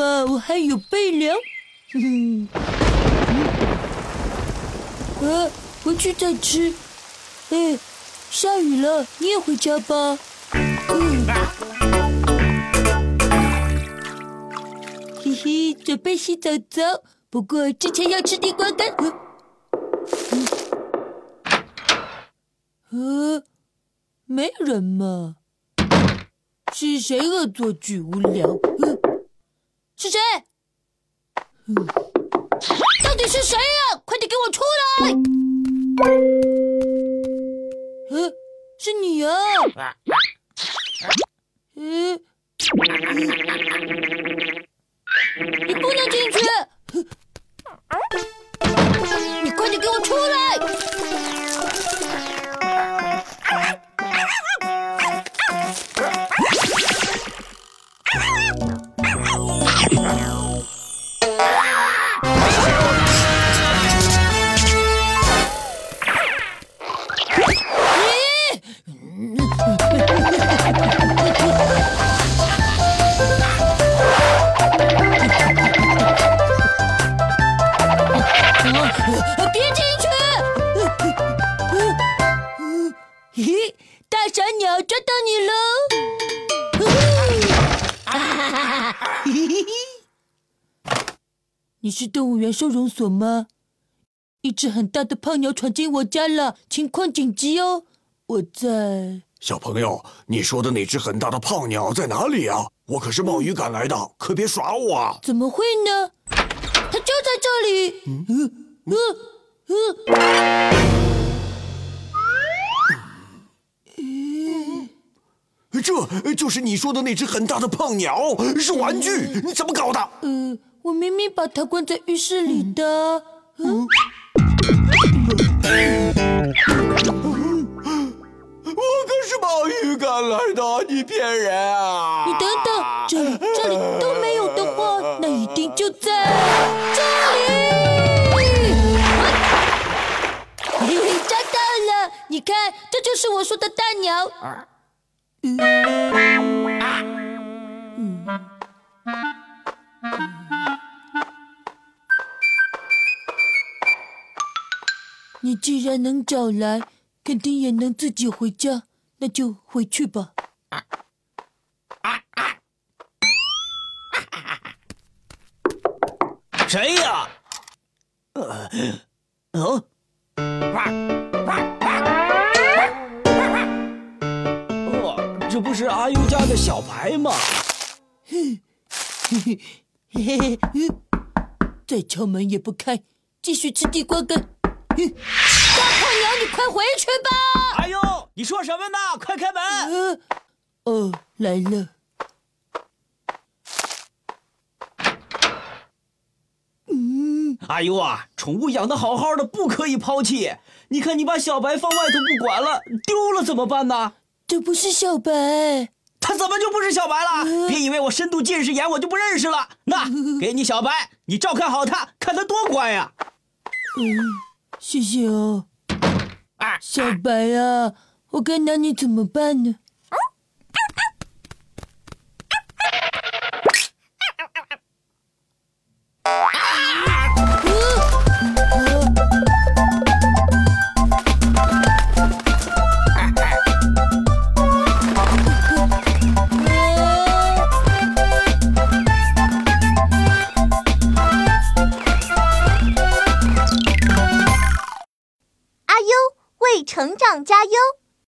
嘛，我还有备粮。嗯，呃，啊，回去再吃。哎，下雨了，你也回家吧。嗯，嘿嘿，准备洗澡澡，不过之前要吃地瓜干。呃，没人嘛？是谁恶作剧无聊？是谁？到底是谁呀？快点给我出来！呃，是你啊！嗯，别进去！嘿，大傻鸟抓到你喽！你是动物园收容所吗？一只很大的胖鸟闯进我家了，情况紧急哦！我在。小朋友，你说的那只很大的胖鸟在哪里啊？我可是冒雨赶来的，可别耍我啊！怎么会呢？它就在这里。嗯嗯嗯嗯。这就是你说的那只很大的胖鸟，是玩具？你怎么搞的？呃，我明明把它关在浴室里的。嗯。我可是冒雨赶来的，你骗人啊！你等等，这里这里都没有的话，那一定就在这里。大鸟。嗯。你既然能找来。肯定也能自己回家，那就回去吧。谁呀？呃，哦，哦，是阿优家的小白吗？嘿，嘿嘿嘿嘿，再敲门也不开，继续吃地瓜干。大胖鸟，你快回去吧！阿优，你说什么呢？快开门！哦，来了。嗯，哎呦啊，宠物养的好好的，不可以抛弃。你看，你把小白放外头不管了，丢了怎么办呢？这不是小白，他怎么就不是小白了？别以为我深度近视眼，我就不认识了。那 给你小白，你照看好他，看他多乖呀。嗯。谢谢哦，小白啊，我该拿你怎么办呢？上加油！